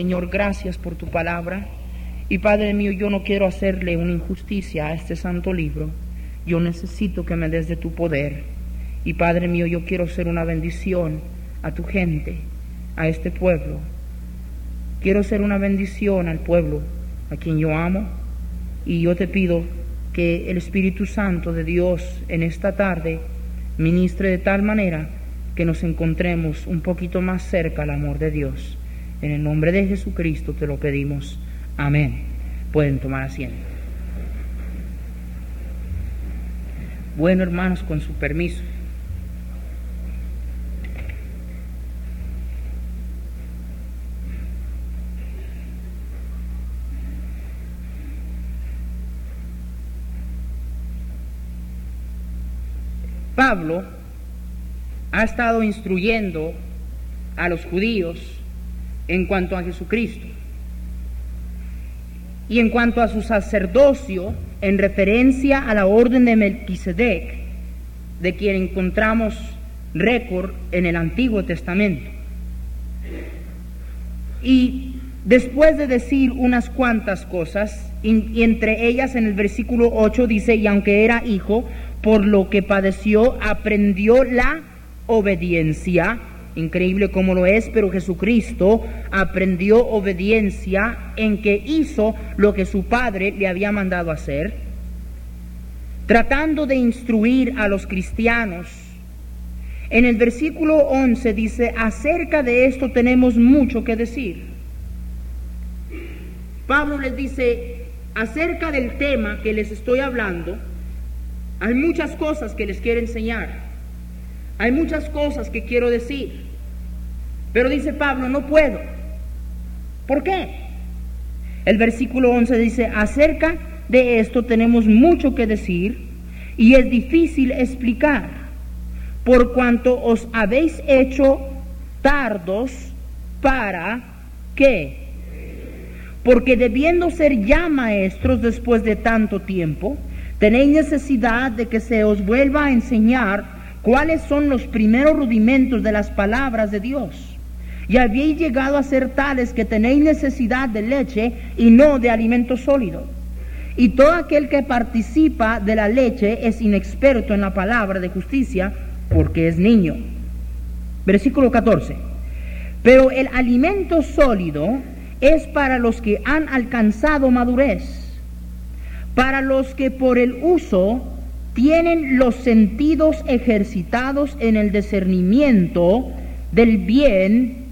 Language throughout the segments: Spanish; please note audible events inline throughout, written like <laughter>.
Señor, gracias por tu palabra. Y Padre mío, yo no quiero hacerle una injusticia a este santo libro. Yo necesito que me des de tu poder. Y Padre mío, yo quiero ser una bendición a tu gente, a este pueblo. Quiero ser una bendición al pueblo a quien yo amo. Y yo te pido que el Espíritu Santo de Dios en esta tarde ministre de tal manera que nos encontremos un poquito más cerca al amor de Dios. En el nombre de Jesucristo te lo pedimos. Amén. Pueden tomar asiento. Bueno, hermanos, con su permiso. Pablo ha estado instruyendo a los judíos en cuanto a Jesucristo. Y en cuanto a su sacerdocio, en referencia a la orden de Melquisedec, de quien encontramos récord en el Antiguo Testamento. Y después de decir unas cuantas cosas, y entre ellas en el versículo 8 dice, y aunque era hijo, por lo que padeció, aprendió la obediencia Increíble como lo es, pero Jesucristo aprendió obediencia en que hizo lo que su Padre le había mandado hacer, tratando de instruir a los cristianos. En el versículo 11 dice, acerca de esto tenemos mucho que decir. Pablo les dice, acerca del tema que les estoy hablando, hay muchas cosas que les quiero enseñar. Hay muchas cosas que quiero decir, pero dice Pablo, no puedo. ¿Por qué? El versículo 11 dice, acerca de esto tenemos mucho que decir y es difícil explicar, por cuanto os habéis hecho tardos para qué. Porque debiendo ser ya maestros después de tanto tiempo, tenéis necesidad de que se os vuelva a enseñar cuáles son los primeros rudimentos de las palabras de Dios. Y habéis llegado a ser tales que tenéis necesidad de leche y no de alimento sólido. Y todo aquel que participa de la leche es inexperto en la palabra de justicia porque es niño. Versículo 14. Pero el alimento sólido es para los que han alcanzado madurez, para los que por el uso tienen los sentidos ejercitados en el discernimiento del bien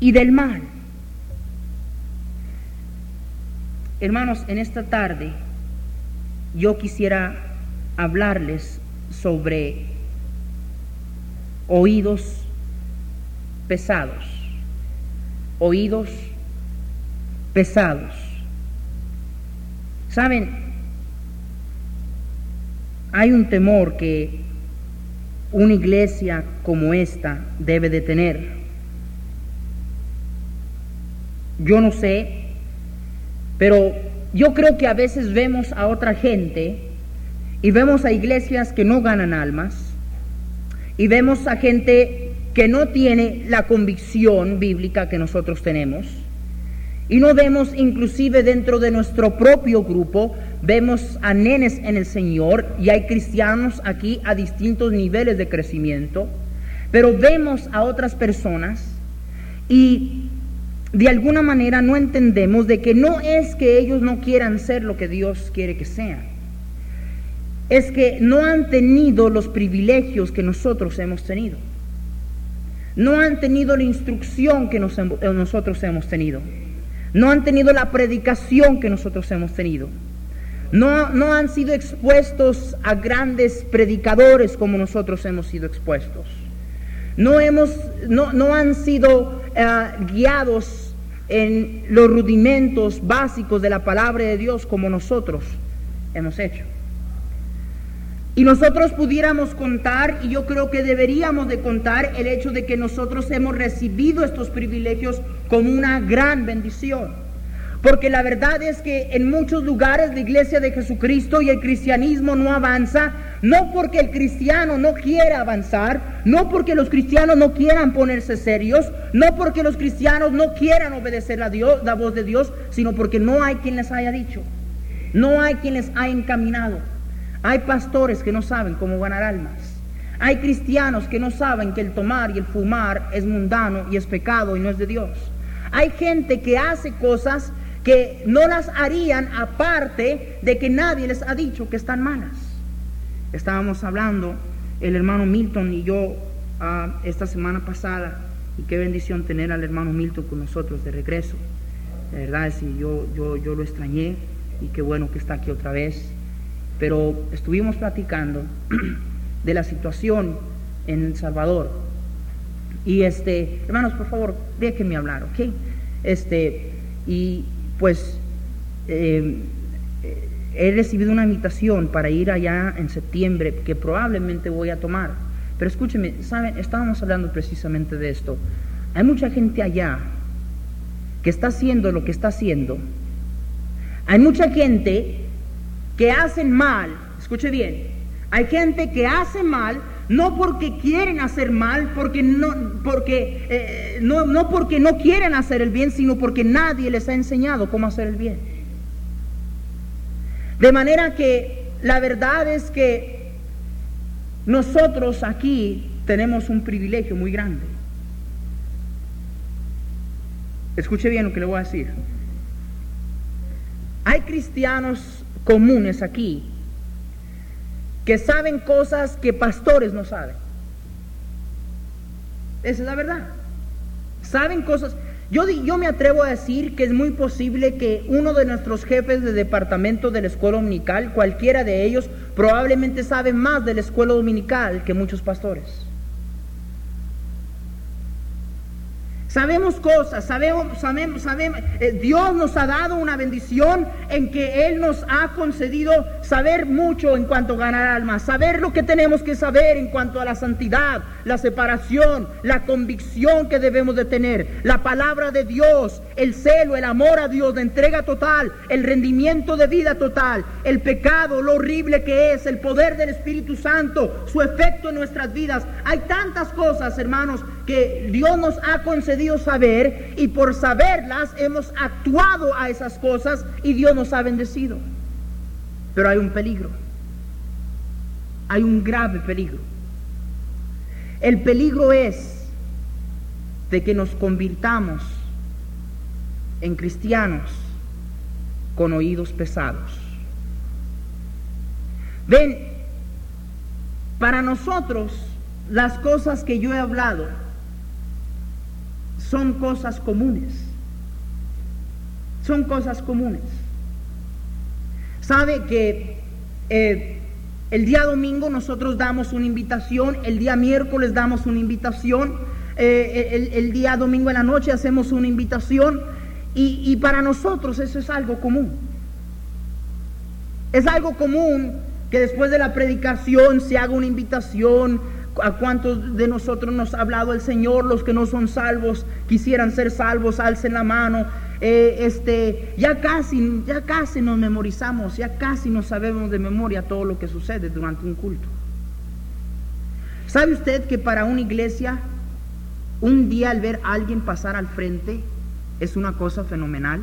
y del mal. Hermanos, en esta tarde yo quisiera hablarles sobre oídos pesados, oídos pesados. Saben, hay un temor que una iglesia como esta debe de tener. Yo no sé, pero yo creo que a veces vemos a otra gente y vemos a iglesias que no ganan almas y vemos a gente que no tiene la convicción bíblica que nosotros tenemos y no vemos inclusive dentro de nuestro propio grupo, vemos a nenes en el Señor y hay cristianos aquí a distintos niveles de crecimiento, pero vemos a otras personas y de alguna manera no entendemos de que no es que ellos no quieran ser lo que Dios quiere que sean, es que no han tenido los privilegios que nosotros hemos tenido. no han tenido la instrucción que nosotros hemos tenido. No han tenido la predicación que nosotros hemos tenido. No, no han sido expuestos a grandes predicadores como nosotros hemos sido expuestos. No, hemos, no, no han sido eh, guiados en los rudimentos básicos de la palabra de Dios como nosotros hemos hecho. Y nosotros pudiéramos contar, y yo creo que deberíamos de contar, el hecho de que nosotros hemos recibido estos privilegios como una gran bendición. Porque la verdad es que en muchos lugares la iglesia de Jesucristo y el cristianismo no avanza, no porque el cristiano no quiera avanzar, no porque los cristianos no quieran ponerse serios, no porque los cristianos no quieran obedecer la, Dios, la voz de Dios, sino porque no hay quien les haya dicho, no hay quien les haya encaminado. Hay pastores que no saben cómo ganar almas. Hay cristianos que no saben que el tomar y el fumar es mundano y es pecado y no es de Dios. Hay gente que hace cosas que no las harían aparte de que nadie les ha dicho que están malas. Estábamos hablando el hermano Milton y yo ah, esta semana pasada y qué bendición tener al hermano Milton con nosotros de regreso. Verdad, sí, yo, yo, yo lo extrañé y qué bueno que está aquí otra vez. Pero estuvimos platicando <clears throat> de la situación en El Salvador. Y este, hermanos, por favor, déjenme hablar, ¿ok? Este, y pues eh, he recibido una invitación para ir allá en septiembre que probablemente voy a tomar. Pero escúcheme, ¿saben? Estábamos hablando precisamente de esto. Hay mucha gente allá que está haciendo lo que está haciendo. Hay mucha gente que hacen mal, escuche bien, hay gente que hace mal no porque quieren hacer mal, porque no, porque, eh, no, no porque no quieren hacer el bien, sino porque nadie les ha enseñado cómo hacer el bien. De manera que la verdad es que nosotros aquí tenemos un privilegio muy grande. Escuche bien lo que le voy a decir. Hay cristianos comunes aquí que saben cosas que pastores no saben. Esa es la verdad. Saben cosas. Yo, yo me atrevo a decir que es muy posible que uno de nuestros jefes de departamento de la escuela dominical, cualquiera de ellos, probablemente sabe más de la escuela dominical que muchos pastores. Sabemos cosas, sabemos, sabemos, sabemos. Eh, Dios nos ha dado una bendición en que Él nos ha concedido saber mucho en cuanto a ganar almas, saber lo que tenemos que saber en cuanto a la santidad, la separación, la convicción que debemos de tener, la palabra de Dios, el celo, el amor a Dios, la entrega total, el rendimiento de vida total, el pecado, lo horrible que es, el poder del Espíritu Santo, su efecto en nuestras vidas. Hay tantas cosas, hermanos, que Dios nos ha concedido saber y por saberlas hemos actuado a esas cosas y Dios nos ha bendecido. Pero hay un peligro. Hay un grave peligro. El peligro es de que nos convirtamos en cristianos con oídos pesados. Ven, para nosotros las cosas que yo he hablado son cosas comunes. Son cosas comunes. Sabe que eh, el día domingo nosotros damos una invitación, el día miércoles damos una invitación, eh, el, día domingo en la noche hacemos una invitación y, y para nosotros eso es algo común. Es algo común que después de la predicación se haga una invitación ¿A cuántos de nosotros nos ha hablado el Señor? Los que no son salvos, quisieran ser salvos, alcen la mano. Eh, este, ya casi, ya casi nos memorizamos, ya casi nos sabemos de memoria todo lo que sucede durante un culto. ¿Sabe usted que para una iglesia, un día al ver a alguien pasar al frente es una cosa fenomenal?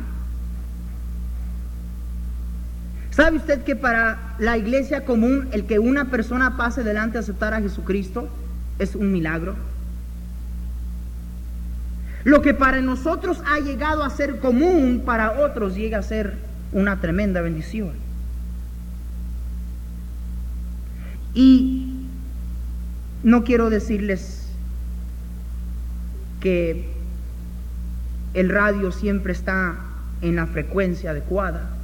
¿Sabe usted que para la iglesia común el que una persona pase delante a aceptar a Jesucristo es un milagro? Lo que para nosotros ha llegado a ser común, para otros llega a ser una tremenda bendición. Y no quiero decirles que el radio siempre está en la frecuencia adecuada.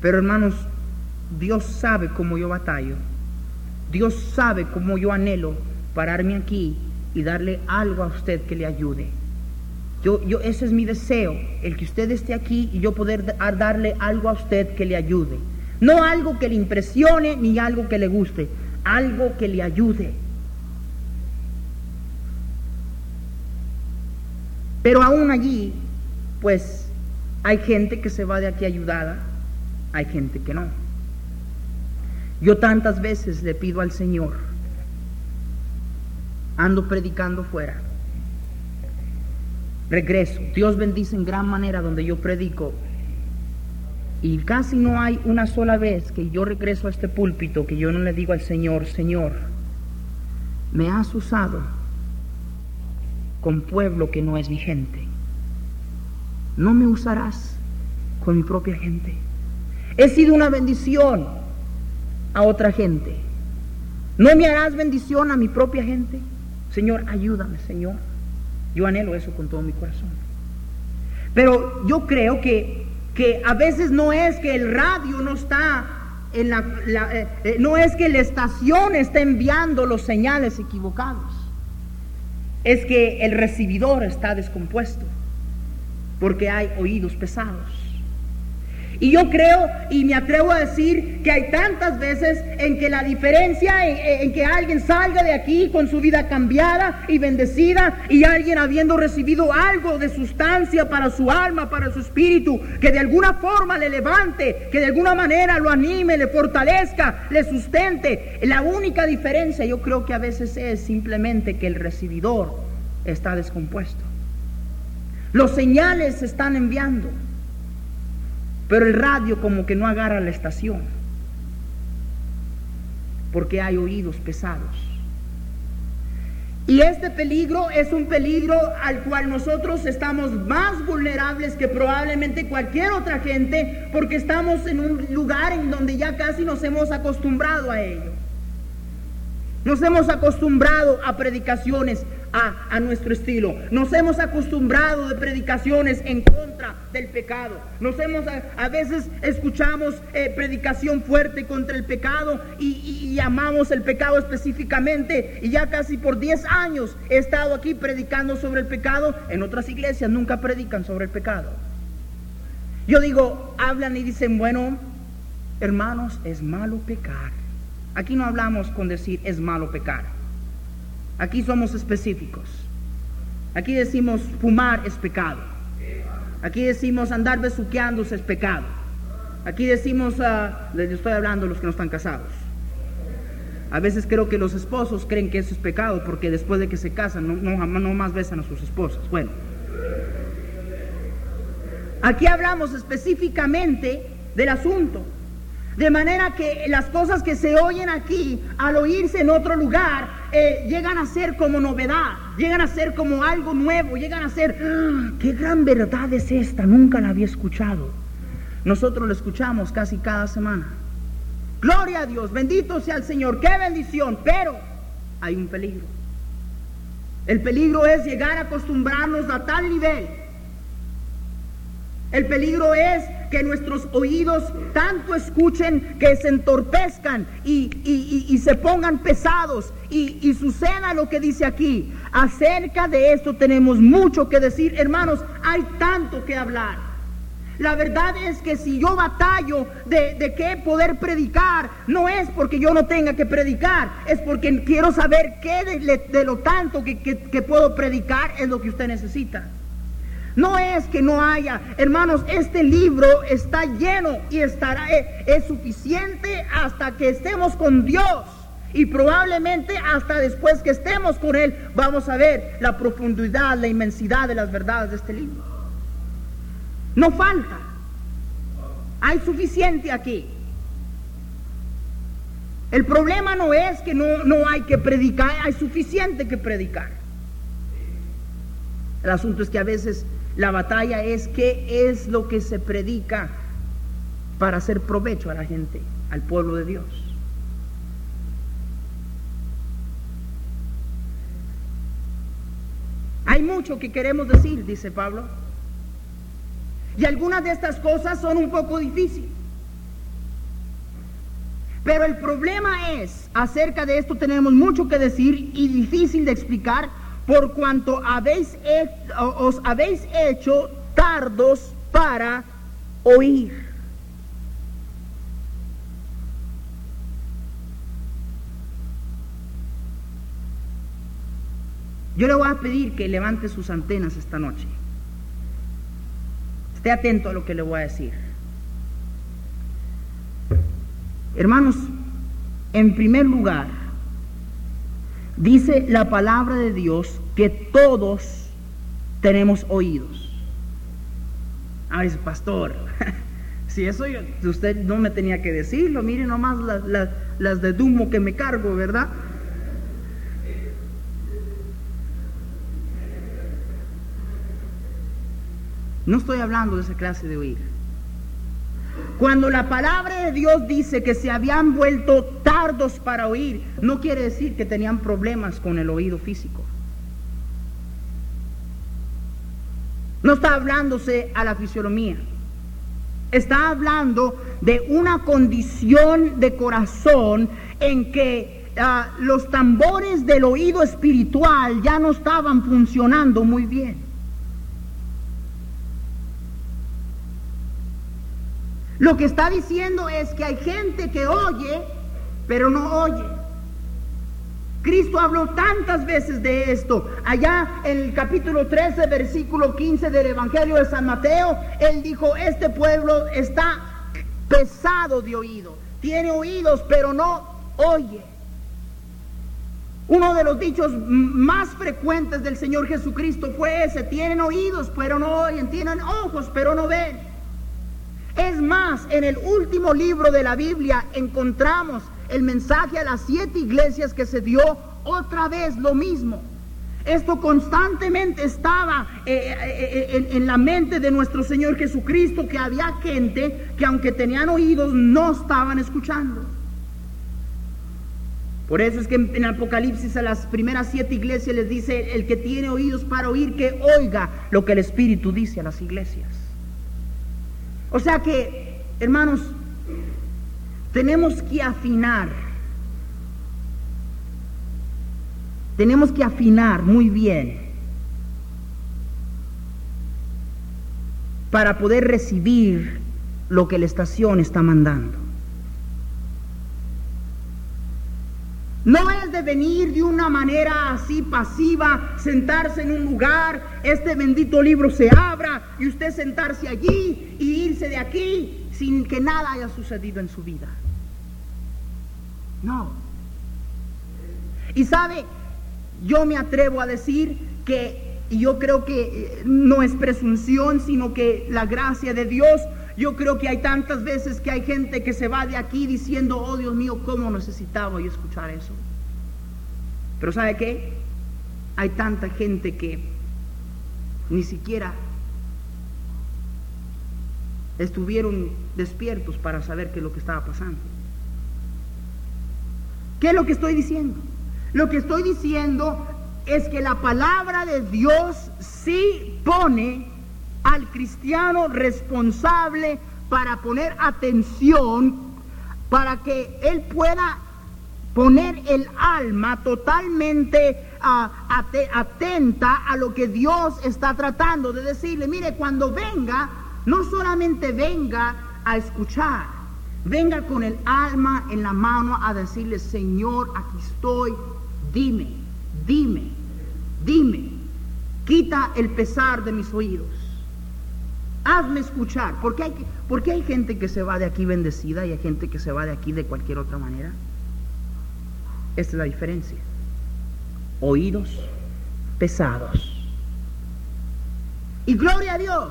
Pero hermanos, Dios sabe cómo yo batallo. Dios sabe cómo yo anhelo pararme aquí y darle algo a usted que le ayude. Yo, yo, ese es mi deseo, el que usted esté aquí y yo poder darle algo a usted que le ayude. No algo que le impresione ni algo que le guste, algo que le ayude. Pero aún allí, pues hay gente que se va de aquí ayudada, hay gente que no. Yo tantas veces le pido al Señor, ando predicando fuera, regreso, Dios bendice en gran manera donde yo predico, y casi no hay una sola vez que yo regreso a este púlpito que yo no le digo al Señor, Señor, me has usado con pueblo que no es mi gente. No me usarás con mi propia gente. He sido una bendición a otra gente. No me harás bendición a mi propia gente. Señor, ayúdame, Señor. Yo anhelo eso con todo mi corazón. Pero yo creo que, que a veces no es que el radio no está en la, eh, eh, no es que la estación está enviando los señales equivocados es que el recibidor está descompuesto, porque hay oídos pesados. Y yo creo y me atrevo a decir que hay tantas veces en que la diferencia en, que alguien salga de aquí con su vida cambiada y bendecida y alguien habiendo recibido algo de sustancia para su alma, para su espíritu, que de alguna forma le levante, que de alguna manera lo anime, le fortalezca, le sustente. La única diferencia yo creo que a veces es simplemente que el recibidor está descompuesto. Los señales se están enviando. Pero el radio como que no agarra la estación, porque hay oídos pesados. Y este peligro es un peligro al cual nosotros estamos más vulnerables que probablemente cualquier otra gente, porque estamos en un lugar en donde ya casi nos hemos acostumbrado a ello. Nos hemos acostumbrado a predicaciones a, nuestro estilo. Nos hemos acostumbrado de predicaciones en contra del pecado. Nos hemos, a, veces escuchamos eh, predicación fuerte contra el pecado y, y, amamos el pecado específicamente. Y ya casi por 10 años he estado aquí predicando sobre el pecado. En otras iglesias nunca predican sobre el pecado. Yo digo, hablan y dicen, bueno, hermanos, es malo pecar. Aquí no hablamos con decir es malo pecar. Aquí somos específicos. Aquí decimos fumar es pecado. Aquí decimos andar besuqueándose es pecado. Aquí decimos, uh, les estoy hablando los que no están casados. A veces creo que los esposos creen que eso es pecado porque después de que se casan no, no, no más besan a sus esposas. Bueno, aquí hablamos específicamente del asunto. De manera que las cosas que se oyen aquí, al oírse en otro lugar, eh, llegan a ser como novedad, llegan a ser como algo nuevo, llegan a ser, ¡Ah! qué gran verdad es esta, nunca la había escuchado. Nosotros la escuchamos casi cada semana. Gloria a Dios, bendito sea el Señor, qué bendición, pero hay un peligro. El peligro es llegar a acostumbrarnos a tal nivel el peligro es que nuestros oídos tanto escuchen que se entorpezcan y, se pongan pesados y, y, suceda lo que dice aquí. Acerca de esto tenemos mucho que decir, hermanos, hay tanto que hablar. La verdad es que si yo batallo de, de qué poder predicar, no es porque yo no tenga que predicar, es porque quiero saber qué de, lo tanto que, que puedo predicar es lo que usted necesita. No es que no haya, hermanos, este libro está lleno y estará, eh, es, suficiente hasta que estemos con Dios. Y probablemente hasta después que estemos con Él vamos a ver la profundidad, la inmensidad de las verdades de este libro. No falta. Hay suficiente aquí. El problema no es que no, no hay que predicar, hay suficiente que predicar. El asunto es que a veces la batalla es qué es lo que se predica para hacer provecho a la gente, al pueblo de Dios. mucho que queremos decir, dice Pablo. Y algunas de estas cosas son un poco difíciles. Pero el problema es, acerca de esto tenemos mucho que decir y difícil de explicar, por cuanto habéis os habéis hecho tardos para oír. Yo le voy a pedir que levante sus antenas esta noche. Esté atento a lo que le voy a decir. Hermanos, en primer lugar, dice la palabra de Dios que todos tenemos oídos. Ah, dice, pastor, <laughs> si eso usted no me tenía que decirlo, mire nomás las, las de Dumo que me cargo, ¿verdad? No estoy hablando de esa clase de oír. Cuando la palabra de Dios dice que se habían vuelto tardos para oír, no quiere decir que tenían problemas con el oído físico. No está hablándose a la fisionomía. Está hablando de una condición de corazón en que ah, los tambores del oído espiritual ya no estaban funcionando muy bien. Lo que está diciendo es que hay gente que oye, pero no oye. Cristo habló tantas veces de esto. Allá en el capítulo 13, versículo 15 del Evangelio de San Mateo, Él dijo, este pueblo está pesado de oído. Tiene oídos, pero no oye. Uno de los dichos más frecuentes del Señor Jesucristo fue ese, tienen oídos, pero no oyen, tienen ojos, pero no ven. Es más, en el último libro de la Biblia encontramos el mensaje a las siete iglesias que se dio otra vez lo mismo. Esto constantemente estaba eh, eh, eh, en, la mente de nuestro Señor Jesucristo, que había gente que aunque tenían oídos no estaban escuchando. Por eso es que en, en Apocalipsis a las primeras siete iglesias les dice, el que tiene oídos para oír, que oiga lo que el Espíritu dice a las iglesias. O sea que, hermanos, tenemos que afinar. Tenemos que afinar muy bien para poder recibir lo que la estación está mandando. No es de venir de una manera así pasiva, sentarse en un lugar, este bendito libro se abra y usted sentarse allí y irse de aquí sin que nada haya sucedido en su vida. No. Y sabe, yo me atrevo a decir que, y yo creo que eh, no es presunción, sino que la gracia de Dios yo creo que hay tantas veces que hay gente que se va de aquí diciendo, oh Dios mío, cómo necesitaba yo escuchar eso. Pero ¿sabe qué? Hay tanta gente que ni siquiera estuvieron despiertos para saber qué es lo que estaba pasando. ¿Qué es lo que estoy diciendo? Lo que estoy diciendo es que la palabra de Dios sí pone al cristiano responsable para poner atención, para que él pueda poner el alma totalmente ah, atenta a lo que Dios está tratando de decirle. Mire, cuando venga, no solamente venga a escuchar, venga con el alma en la mano a decirle, Señor, aquí estoy, dime, dime, dime, quita el pesar de mis oídos hazme escuchar. Porque hay, porque hay gente que se va de aquí bendecida y hay gente que se va de aquí de cualquier otra manera. Esta es la diferencia. Oídos pesados. Y gloria a Dios.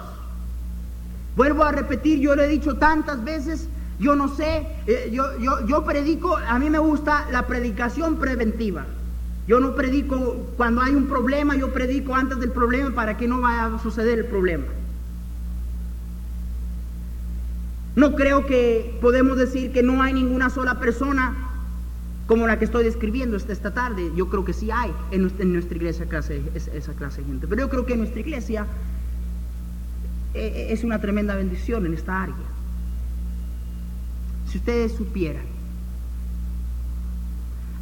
Vuelvo a repetir, yo lo he dicho tantas veces, yo no sé, eh, yo, yo, yo predico, a mí me gusta la predicación preventiva. Yo no predico cuando hay un problema, yo predico antes del problema para que no vaya a suceder el problema. No creo que podemos decir que no hay ninguna sola persona como la que estoy describiendo esta, esta tarde. Yo creo que sí hay en nuestra, iglesia clase, esa clase de gente. Pero yo creo que nuestra iglesia eh, es una tremenda bendición en esta área. Si ustedes supieran,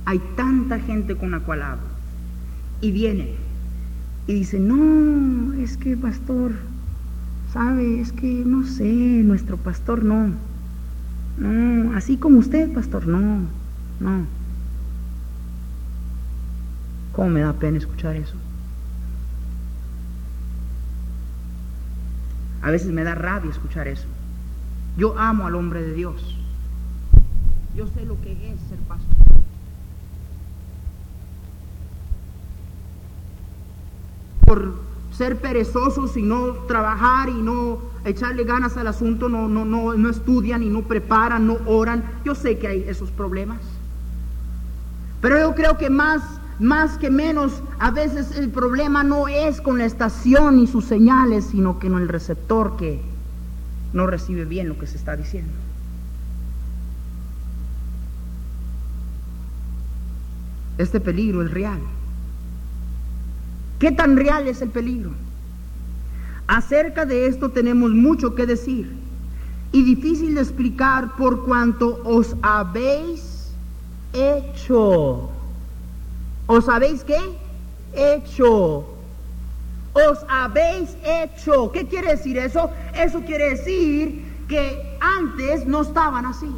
hay tanta gente con la cual hablo y viene y dice, no, es que pastor, sabe, es que no sé, nuestro pastor no, no, así como usted, pastor, no, no. ¿Cómo me da pena escuchar eso? A veces me da rabia escuchar eso. Yo amo al hombre de Dios. Yo sé lo que es ser pastor. Por ser perezosos y no trabajar y no echarle ganas al asunto, no, no, no, no estudian y no preparan, no oran. Yo sé que hay esos problemas. Pero yo creo que más más que menos, a veces el problema no es con la estación y sus señales, sino que con el receptor que no recibe bien lo que se está diciendo. Este peligro es real. ¿Qué tan real es el peligro? Acerca de esto tenemos mucho que decir y difícil de explicar por cuanto os habéis hecho ¿Os habéis qué? Hecho. Os habéis hecho. ¿Qué quiere decir eso? Eso quiere decir que antes no estaban así.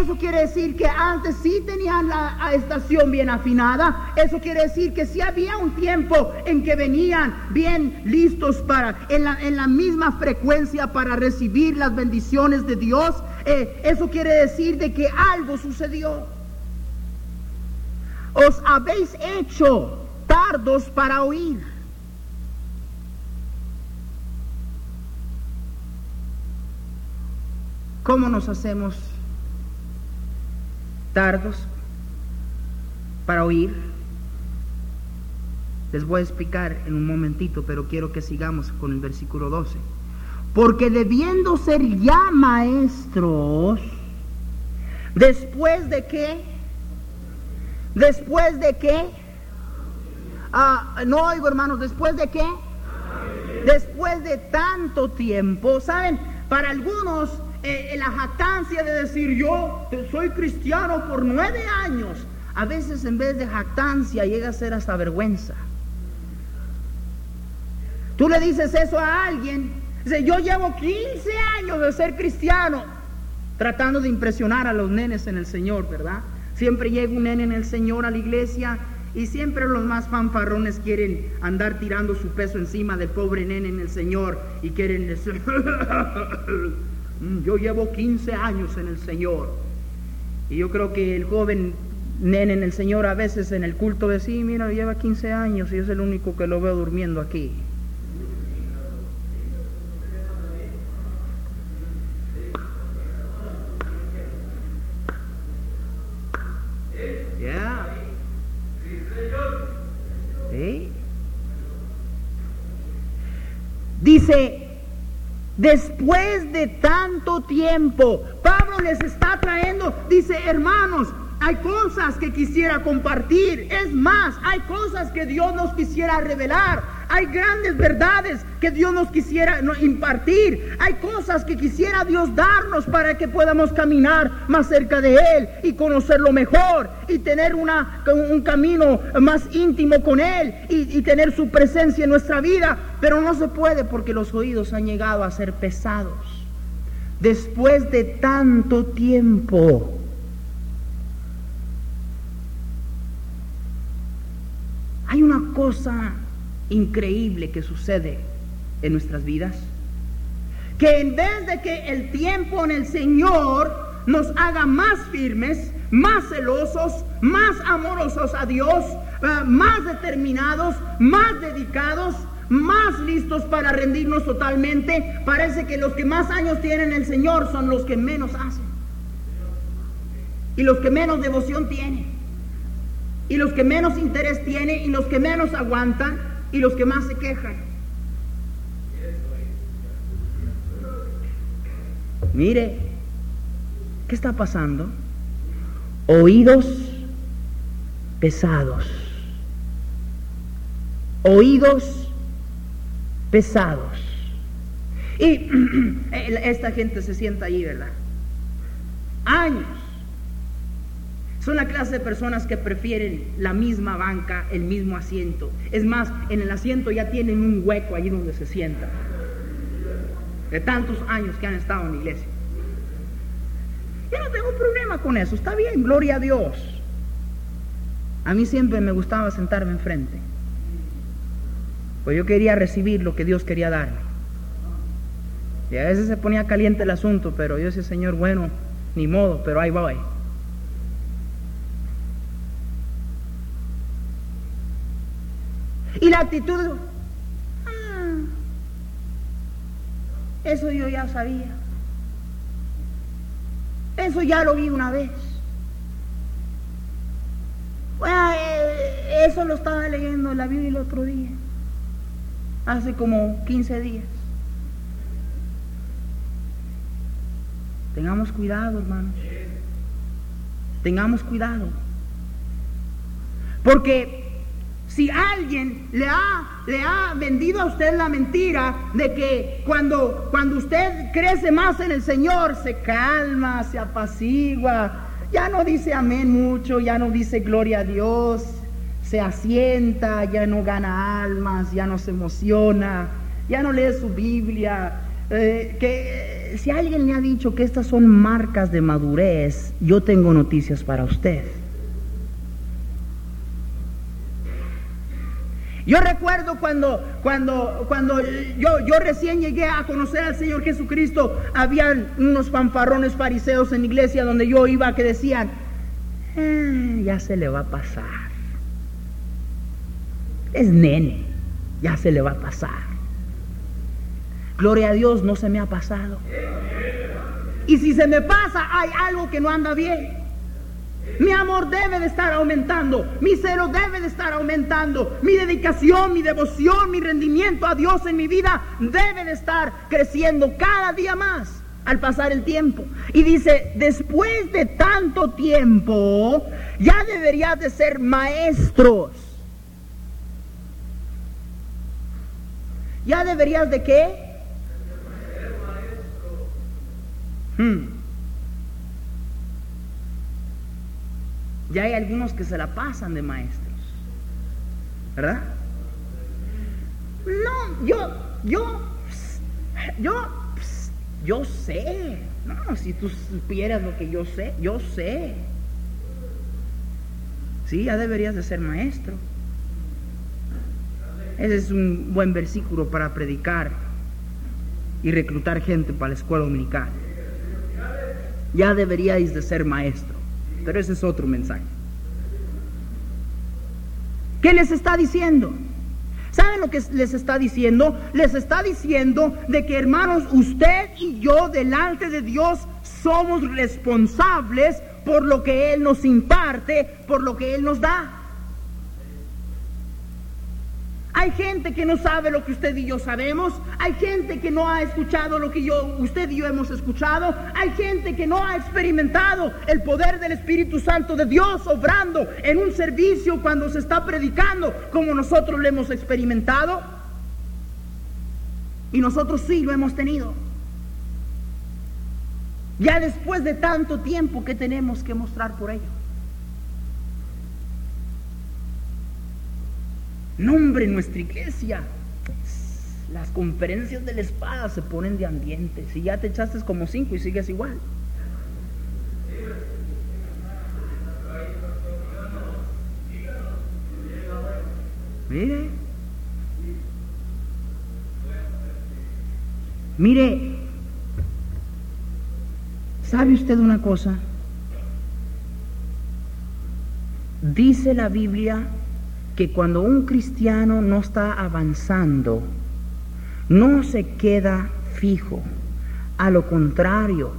Eso quiere decir que antes sí tenían la estación bien afinada. Eso quiere decir que sí había un tiempo en que venían bien listos para, en la, en misma frecuencia para recibir las bendiciones de Dios. Eh, eso quiere decir de que algo sucedió os habéis hecho tardos para oír. ¿Cómo nos hacemos tardos para oír? Les voy a explicar en un momentito, pero quiero que sigamos con el versículo 12. Porque debiendo ser ya maestros, después de que Después de qué? Ah, no oigo hermanos, después de qué? Después de tanto tiempo, ¿saben? Para algunos eh, la jactancia de decir yo soy cristiano por nueve años, a veces en vez de jactancia llega a ser hasta vergüenza. Tú le dices eso a alguien, dice yo llevo 15 años de ser cristiano, tratando de impresionar a los nenes en el Señor, ¿verdad? Siempre llega un nene en el Señor a la iglesia y siempre los más fanfarrones quieren andar tirando su peso encima del pobre nene en el Señor y quieren decir, <laughs> yo llevo 15 años en el Señor. Y yo creo que el joven nene en el Señor a veces en el culto de sí, mira, lleva 15 años y es el único que lo veo durmiendo aquí. Dice, después de tanto tiempo, Pablo les está trayendo, dice, hermanos, hay cosas que quisiera compartir. Es más, hay cosas que Dios nos quisiera revelar. Hay grandes verdades que Dios nos quisiera impartir. Hay cosas que quisiera Dios darnos para que podamos caminar más cerca de Él y conocerlo mejor y tener una, un camino más íntimo con Él y, y tener su presencia en nuestra vida. Pero no se puede porque los oídos han llegado a ser pesados. Después de tanto tiempo Hay una cosa increíble que sucede en nuestras vidas. Que en vez de que el tiempo en el Señor nos haga más firmes, más celosos, más amorosos a Dios, eh, más determinados, más dedicados, más listos para rendirnos totalmente, parece que los que más años tienen el Señor son los que menos hacen. Y los que menos devoción tienen y los que menos interés tienen y los que menos aguantan y los que más se quejan. Mire, ¿qué está pasando? oídos pesados, oídos pesados. Y <clears throat> esta gente se sienta allí, ¿verdad? Años. Son la clase de personas que prefieren la misma banca, el mismo asiento. Es más, en el asiento ya tienen un hueco allí donde se sientan. De tantos años que han estado en la iglesia. Yo no tengo problema con eso, está bien, gloria a Dios. A mí siempre me gustaba sentarme enfrente. Pues yo quería recibir lo que Dios quería darme. Y a veces se ponía caliente el asunto, pero yo decía, Señor, bueno, ni modo, pero ahí voy. Y la actitud, ah, eso yo ya sabía. Eso ya lo vi una vez. Eh, eso lo estaba leyendo en la Biblia el otro día, hace como 15 días. Tengamos cuidado, hermanos. Tengamos cuidado. Porque si alguien le ha, le ha vendido a usted la mentira de que cuando, cuando usted crece más en el Señor, se calma, se apacigua, ya no dice amén mucho, ya no dice gloria a Dios, se asienta, ya no gana almas, ya no se emociona, ya no lee su Biblia. Eh, que si alguien le ha dicho que estas son marcas de madurez, yo tengo noticias para usted. Yo recuerdo cuando, cuando, cuando yo, yo recién llegué a conocer al Señor Jesucristo, habían unos fanfarrones fariseos en la iglesia donde yo iba que decían, eh, ya se le va a pasar. Es nene, ya se le va a pasar. Gloria a Dios, no se me ha pasado. Y si se me pasa, hay algo que no anda bien. Mi amor debe de estar aumentando, mi celo debe de estar aumentando, mi dedicación, mi devoción, mi rendimiento a Dios en mi vida debe de estar creciendo cada día más al pasar el tiempo. Y dice, después de tanto tiempo, ya deberías de ser maestros. ¿Ya deberías de qué? Hmm. Ya hay algunos que se la pasan de maestros. ¿Verdad? No, yo, yo, yo, yo sé. No, si tú supieras lo que yo sé, yo sé. Sí, ya deberías de ser maestro. Ese es un buen versículo para predicar y reclutar gente para la escuela dominical. Ya deberíais de ser maestro. Pero ese es otro mensaje. ¿Qué les está diciendo? ¿Saben lo que les está diciendo? Les está diciendo de que hermanos, usted y yo delante de Dios somos responsables por lo que Él nos imparte, por lo que Él nos da. Hay gente que no sabe lo que usted y yo sabemos. Hay gente que no ha escuchado lo que yo, usted y yo hemos escuchado. Hay gente que no ha experimentado el poder del Espíritu Santo de Dios obrando en un servicio cuando se está predicando como nosotros lo hemos experimentado. Y nosotros sí lo hemos tenido. Ya después de tanto tiempo que tenemos que mostrar por ello. Nombre, nuestra iglesia. Las conferencias de la espada se ponen de ambiente. Si ya te echaste como cinco y sigues igual. Mire. Mire. ¿Sabe usted una cosa? Dice la Biblia que cuando un cristiano no está avanzando, no se queda fijo, a lo contrario,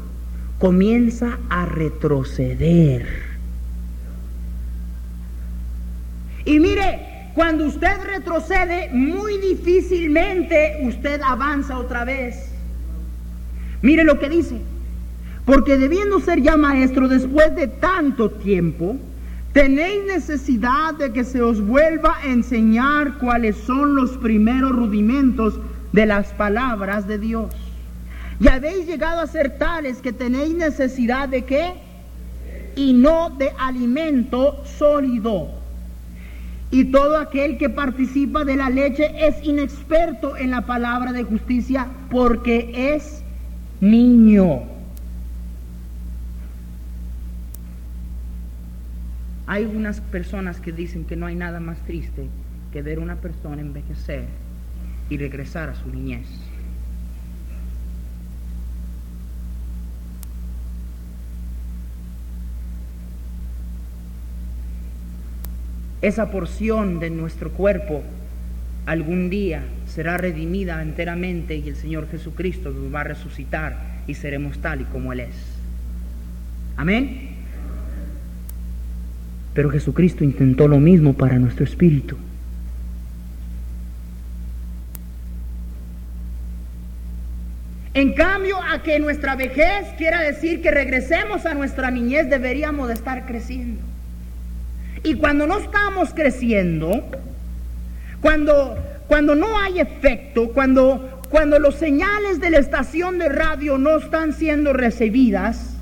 comienza a retroceder. Y mire, cuando usted retrocede, muy difícilmente usted avanza otra vez. Mire lo que dice. Porque debiendo ser ya maestro después de tanto tiempo, tenéis necesidad de que se os vuelva a enseñar cuáles son los primeros rudimentos de las palabras de Dios. Y habéis llegado a ser tales que tenéis necesidad de qué? Y no de alimento sólido. Y todo aquel que participa de la leche es inexperto en la palabra de justicia porque es niño. Hay unas personas que dicen que no hay nada más triste que ver una persona envejecer y regresar a su niñez. Esa porción de nuestro cuerpo algún día será redimida enteramente y el Señor Jesucristo nos va a resucitar y seremos tal y como Él es. Amén. Pero Jesucristo intentó lo mismo para nuestro espíritu. En cambio, a que nuestra vejez quiera decir que regresemos a nuestra niñez, deberíamos de estar creciendo. Y cuando no estamos creciendo, cuando, cuando no hay efecto, cuando, cuando los señales de la estación de radio no están siendo recibidas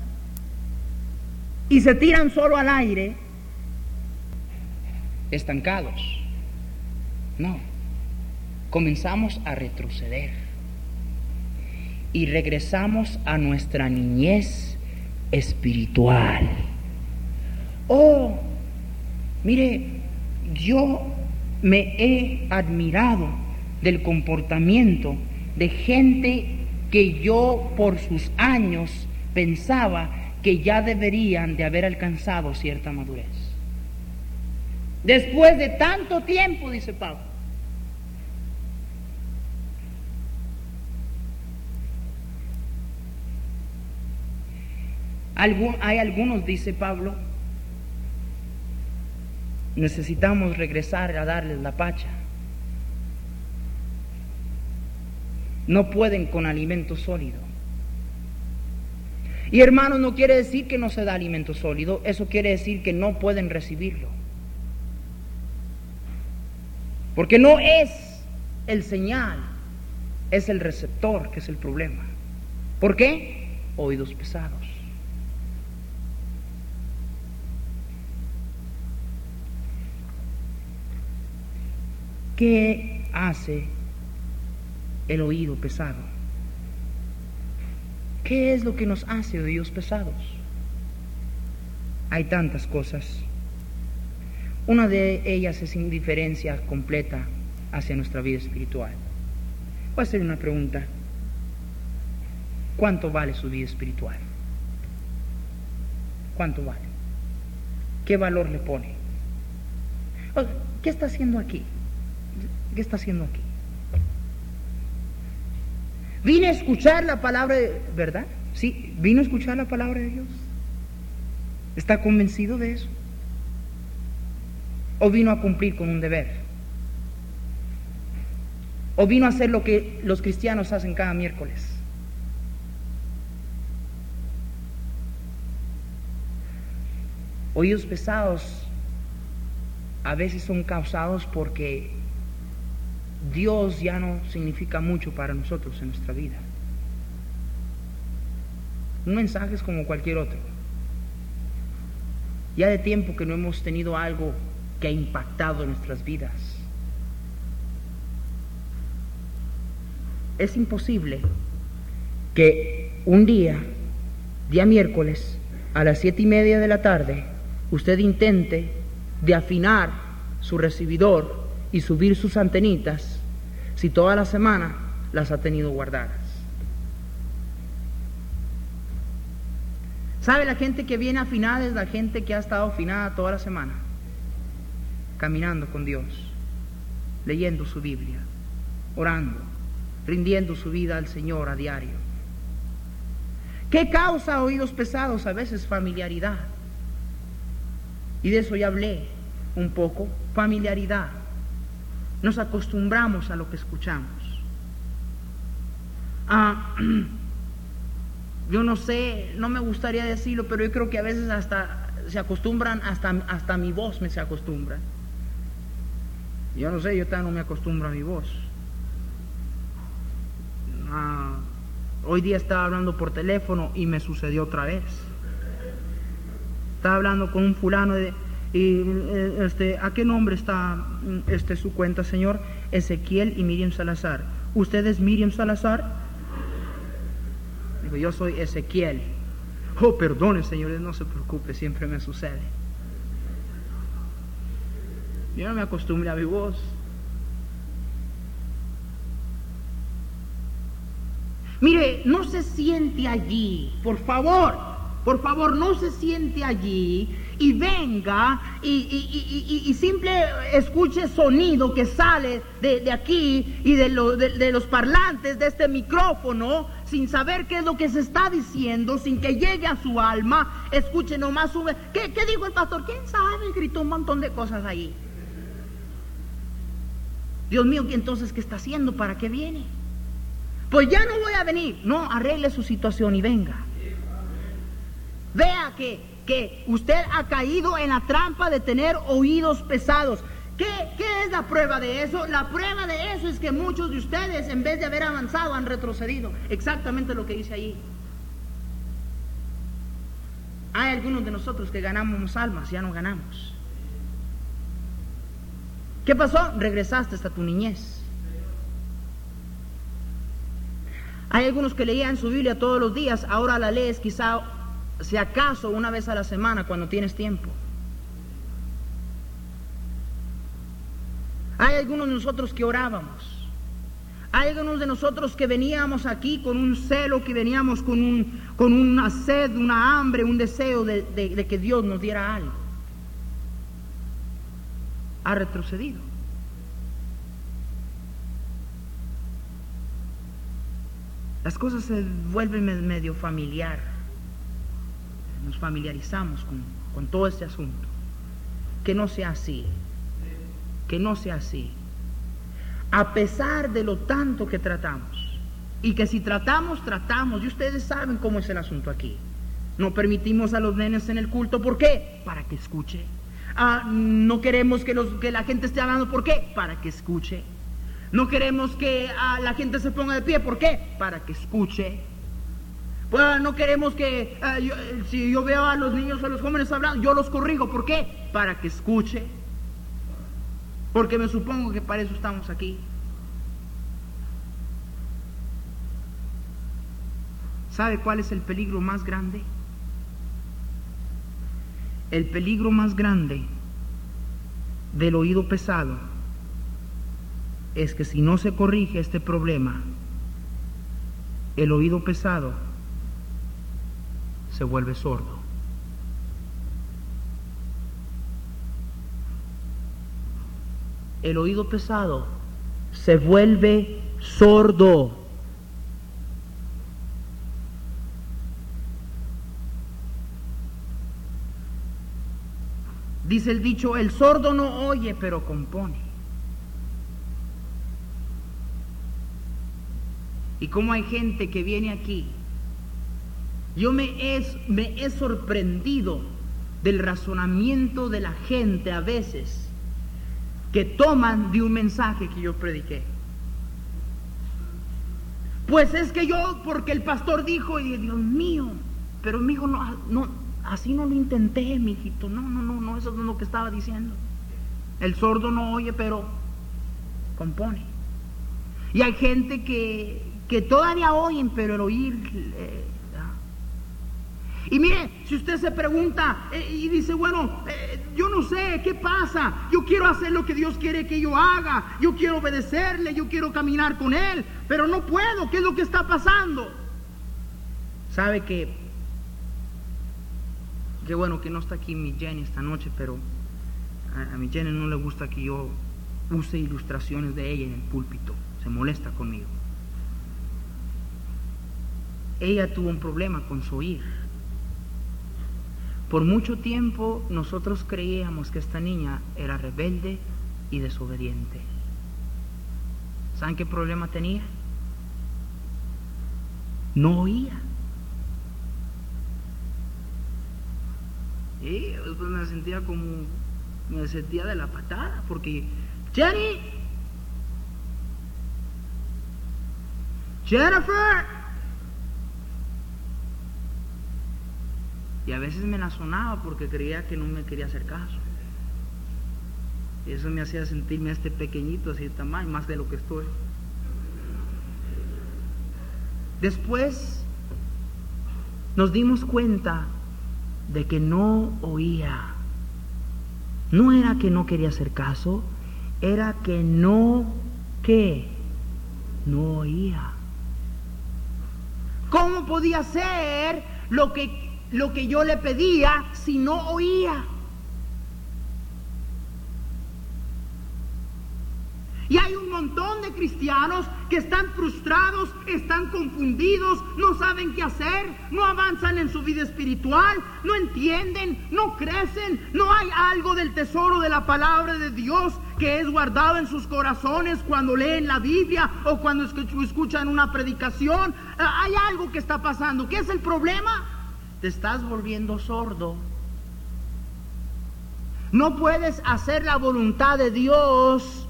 y se tiran solo al aire, estancados. No, comenzamos a retroceder y regresamos a nuestra niñez espiritual. Oh, mire, yo me he admirado del comportamiento de gente que yo por sus años pensaba que ya deberían de haber alcanzado cierta madurez. Después de tanto tiempo, dice Pablo. hay algunos, dice Pablo, necesitamos regresar a darles la pacha. No pueden con alimento sólido. Y hermanos, no quiere decir que no se da alimento sólido, eso quiere decir que no pueden recibirlo. Porque no es el señal, es el receptor que es el problema. ¿Por qué? Oídos pesados. ¿Qué hace el oído pesado? ¿Qué es lo que nos hace oídos pesados? Hay tantas cosas. Una de ellas es indiferencia completa hacia nuestra vida espiritual. Voy a hacer una pregunta. ¿Cuánto vale su vida espiritual? ¿Cuánto vale? ¿Qué valor le pone? ¿Qué está haciendo aquí? ¿Qué está haciendo aquí? Vine a escuchar la palabra de verdad. Sí, vino a escuchar la palabra de Dios. ¿Está convencido de eso? ¿O vino a cumplir con un deber? ¿O vino a hacer lo que los cristianos hacen cada miércoles? Oídos pesados a veces son causados porque Dios ya no significa mucho para nosotros en nuestra vida. Un mensaje es como cualquier otro. Ya de tiempo que no hemos tenido algo que ha impactado nuestras vidas. Es imposible que un día, día miércoles, a las siete y media de la tarde, usted intente de afinar su recibidor y subir sus antenitas si toda la semana las ha tenido guardadas? ¿Sabe la gente que viene afinada es la gente que ha estado afinada toda la semana? Caminando con Dios, leyendo su Biblia, orando, rindiendo su vida al Señor a diario. ¿Qué causa oídos pesados? A veces familiaridad. Y de eso ya hablé un poco, familiaridad. Nos acostumbramos a lo que escuchamos. Ah, <clears throat> yo no sé, no me gustaría decirlo, pero yo creo que a veces hasta se acostumbran, hasta, hasta mi voz me se acostumbra. Yo no sé, yo todavía no me acostumbro a mi voz. Ah, hoy día estaba hablando por teléfono y me sucedió otra vez. Estaba hablando con un fulano de, y eh, este, ¿a qué nombre está mm, este su cuenta, señor? Ezequiel y Miriam Salazar. ¿Usted es Miriam Salazar? Digo, yo soy Ezequiel. Oh, perdone, señores, no se preocupe, siempre me sucede. Yo no me acostumbré a mi voz. Mire, no se siente allí, por favor, por favor, no se siente allí y venga y, simple escuche sonido que sale de, aquí y de, de, los parlantes de este micrófono sin saber qué es lo que se está diciendo, sin que llegue a su alma, escuche nomás sube. ¿Qué, qué dijo el pastor? ¿Quién sabe? Gritó un montón de cosas ahí. Dios mío, entonces qué está haciendo? ¿Para qué viene? Pues ya no voy a venir. No, arregle su situación y venga. Vea que, que usted ha caído en la trampa de tener oídos pesados. ¿Qué, ¿Qué, es la prueba de eso? La prueba de eso es que muchos de ustedes, en vez de haber avanzado, han retrocedido. Exactamente lo que dice ahí. Hay algunos de nosotros que ganamos almas, ya no ganamos. ¿Qué pasó? Regresaste hasta tu niñez. Hay algunos que leían su Biblia todos los días, ahora la lees quizá, si acaso, una vez a la semana cuando tienes tiempo. Hay algunos de nosotros que orábamos. Hay algunos de nosotros que veníamos aquí con un celo, que veníamos con, un, con una sed, una hambre, un deseo de que Dios nos diera algo ha retrocedido. Las cosas se vuelven medio familiar. Nos familiarizamos con, con todo este asunto. Que no sea así. Que no sea así. A pesar de lo tanto que tratamos. Y que si tratamos, tratamos. Y ustedes saben cómo es el asunto aquí. No permitimos a los nenes en el culto. ¿Por qué? Para que escuche. Ah, no queremos que, los, que la gente esté hablando. ¿Por qué? Para que escuche. No queremos que ah, la gente se ponga de pie. ¿Por qué? Para que escuche. Pues, no queremos que ah, eh, si yo veo a los niños o a los jóvenes hablando, yo los corrijo. ¿Por qué? Para que escuche. Porque me supongo que para eso estamos aquí. ¿Sabe cuál es el peligro más grande? El peligro más grande del oído pesado es que si no se corrige este problema, el oído pesado se vuelve sordo. El oído pesado se vuelve sordo. Dice el dicho, el sordo no oye, pero compone. Y como hay gente que viene aquí, yo me he, me he sorprendido del razonamiento de la gente a veces que toman de un mensaje que yo prediqué. Pues es que yo, porque el pastor dijo, y Dios mío, pero mi hijo no, no, Así no lo intenté, mijito. No, no, no, no, eso no es lo que estaba diciendo. El sordo no oye, pero compone. Y hay gente que, que todavía oyen, pero el oír... Eh, y mire, si usted se pregunta eh, y dice, bueno, eh, yo no sé qué pasa, yo quiero hacer lo que Dios quiere que yo haga, yo quiero obedecerle, yo quiero caminar con Él, pero no puedo, ¿qué es lo que está pasando? Sabe que Qué bueno que no está aquí mi Jenny esta noche, pero a, mi Jenny no le gusta que yo use ilustraciones de ella en el púlpito. Se molesta conmigo. Ella tuvo un problema con su oír. Por mucho tiempo nosotros creíamos que esta niña era rebelde y desobediente. ¿Saben qué problema tenía? No oía. Y después me sentía como, me sentía de la patada, porque, Jenny, Jennifer, y a veces me la sonaba porque creía que no me quería hacer caso. Y eso me hacía sentirme este pequeñito, así de tamaño, más de lo que estoy. Después nos dimos cuenta de que no oía. No era que no quería hacer caso, era que no, ¿qué? No oía. ¿Cómo podía hacer lo que, lo que yo le pedía si no oía? Y hay un montón de cristianos que están frustrados, están confundidos, no saben qué hacer, no avanzan en su vida espiritual, no entienden, no crecen, no hay algo del tesoro de la palabra de Dios que es guardado en sus corazones cuando leen la Biblia o cuando escuchan una predicación. Ah, hay algo que está pasando. ¿Qué es el problema? Te estás volviendo sordo. No puedes hacer la voluntad de Dios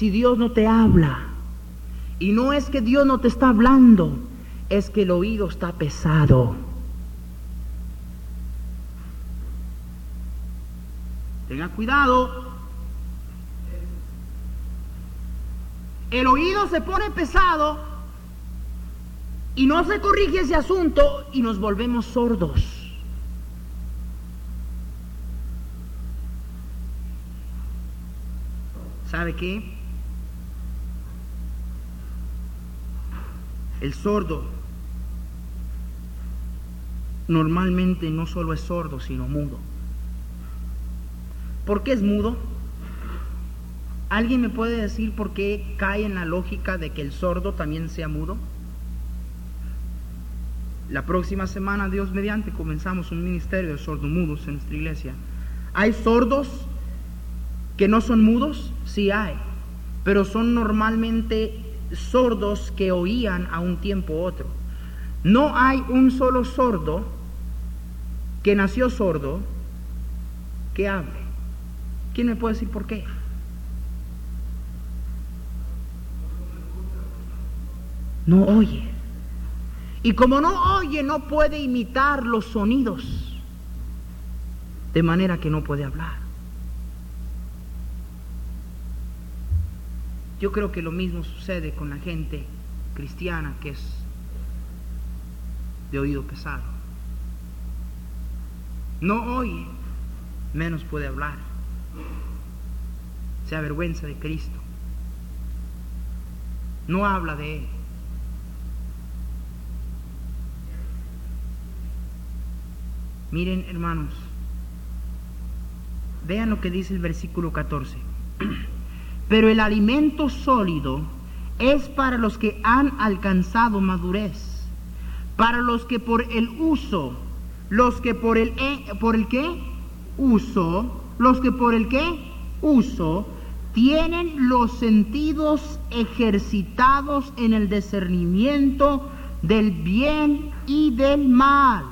si Dios no te habla. Y no es que Dios no te está hablando, es que el oído está pesado. Tenga cuidado. El oído se pone pesado y no se corrige ese asunto y nos volvemos sordos. ¿Sabe qué? El sordo normalmente no solo es sordo, sino mudo. ¿Por qué es mudo? ¿Alguien me puede decir por qué cae en la lógica de que el sordo también sea mudo? La próxima semana, Dios mediante, comenzamos un ministerio de sordomudos en nuestra iglesia. ¿Hay sordos que no son mudos? Sí hay, pero son normalmente sordos que oían a un tiempo otro. No hay un solo sordo que nació sordo que hable. ¿Quién me puede decir por qué? No oye. Y como no oye, no puede imitar los sonidos. De manera que no puede hablar. Yo creo que lo mismo sucede con la gente cristiana que es de oído pesado. No oye, menos puede hablar. Se avergüenza de Cristo. No habla de Él. Miren, hermanos, vean lo que dice el versículo 14. <clears throat> Pero el alimento sólido es para los que han alcanzado madurez, para los que por el uso, los que por el, eh, por el qué uso, los que por el qué uso, tienen los sentidos ejercitados en el discernimiento del bien y del mal.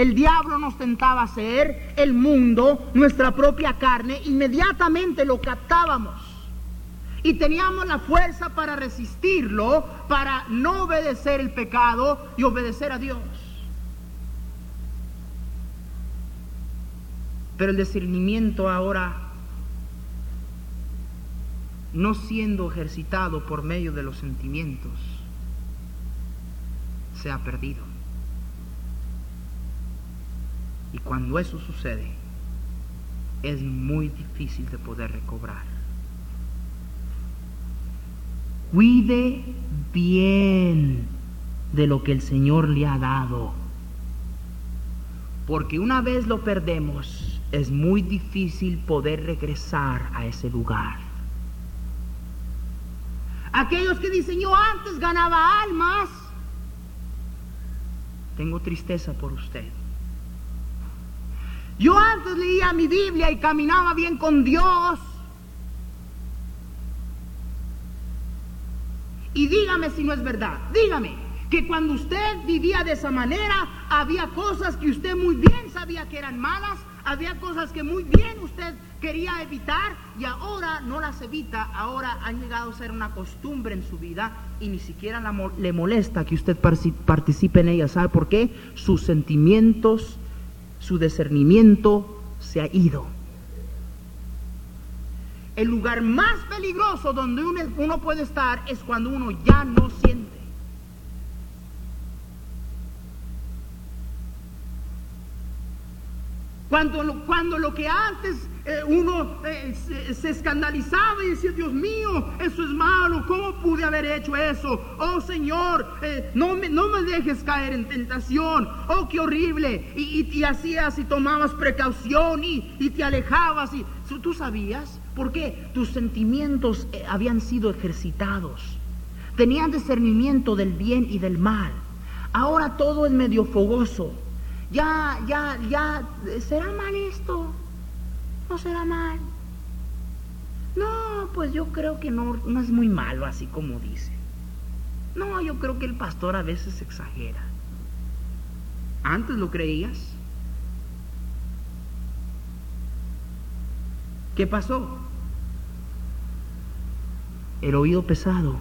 El diablo nos tentaba hacer, el mundo, nuestra propia carne, inmediatamente lo captábamos. Y teníamos la fuerza para resistirlo, para no obedecer el pecado y obedecer a Dios. Pero el discernimiento ahora, no siendo ejercitado por medio de los sentimientos, se ha perdido. Y cuando eso sucede, es muy difícil de poder recobrar. Cuide bien de lo que el Señor le ha dado. Porque una vez lo perdemos, es muy difícil poder regresar a ese lugar. Aquellos que dicen, yo antes ganaba almas, tengo tristeza por usted. Yo antes leía mi Biblia y caminaba bien con Dios. Y dígame si no es verdad. Dígame, que cuando usted vivía de esa manera, había cosas que usted muy bien sabía que eran malas, había cosas que muy bien usted quería evitar y ahora no las evita, ahora han llegado a ser una costumbre en su vida y ni siquiera le molesta que usted participe en ellas. ¿Sabe por qué? Sus sentimientos, su discernimiento se ha ido. El lugar más peligroso donde uno puede estar es cuando uno ya no siente. Cuando, cuando lo que antes eh, uno eh, se, escandalizaba y decía, Dios mío, eso es malo, ¿cómo pude haber hecho eso? Oh Señor, eh, no, me, no me dejes caer en tentación, oh qué horrible. Y, y, hacías y tomabas precaución y, y te alejabas. Y, ¿Tú sabías? ¿Por qué? Tus sentimientos habían sido ejercitados. Tenían discernimiento del bien y del mal. Ahora todo es medio fogoso ya, ya, ya, ¿será mal esto? ¿No será mal? No, pues yo creo que no, no es muy malo así como dice. No, yo creo que el pastor a veces exagera. ¿Antes lo creías? ¿Qué pasó? El oído pesado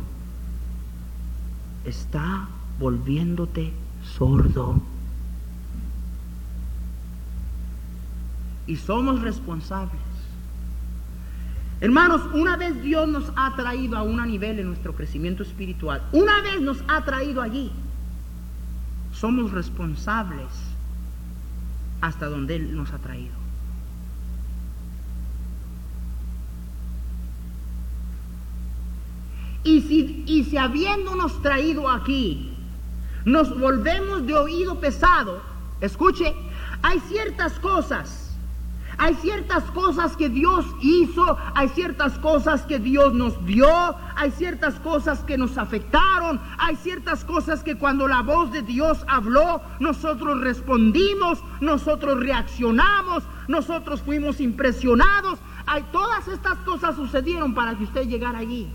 está volviéndote sordo. Y somos responsables. Hermanos, una vez Dios nos ha traído a un nivel en nuestro crecimiento espiritual, una vez nos ha traído allí, somos responsables hasta donde Él nos ha traído. Y si, y si habiéndonos traído aquí, nos volvemos de oído pesado, escuche, hay ciertas cosas hay ciertas cosas que Dios hizo, hay ciertas cosas que Dios nos dio, hay ciertas cosas que nos afectaron, hay ciertas cosas que cuando la voz de Dios habló, nosotros respondimos, nosotros reaccionamos, nosotros fuimos impresionados. Hay, todas estas cosas sucedieron para que usted llegara allí.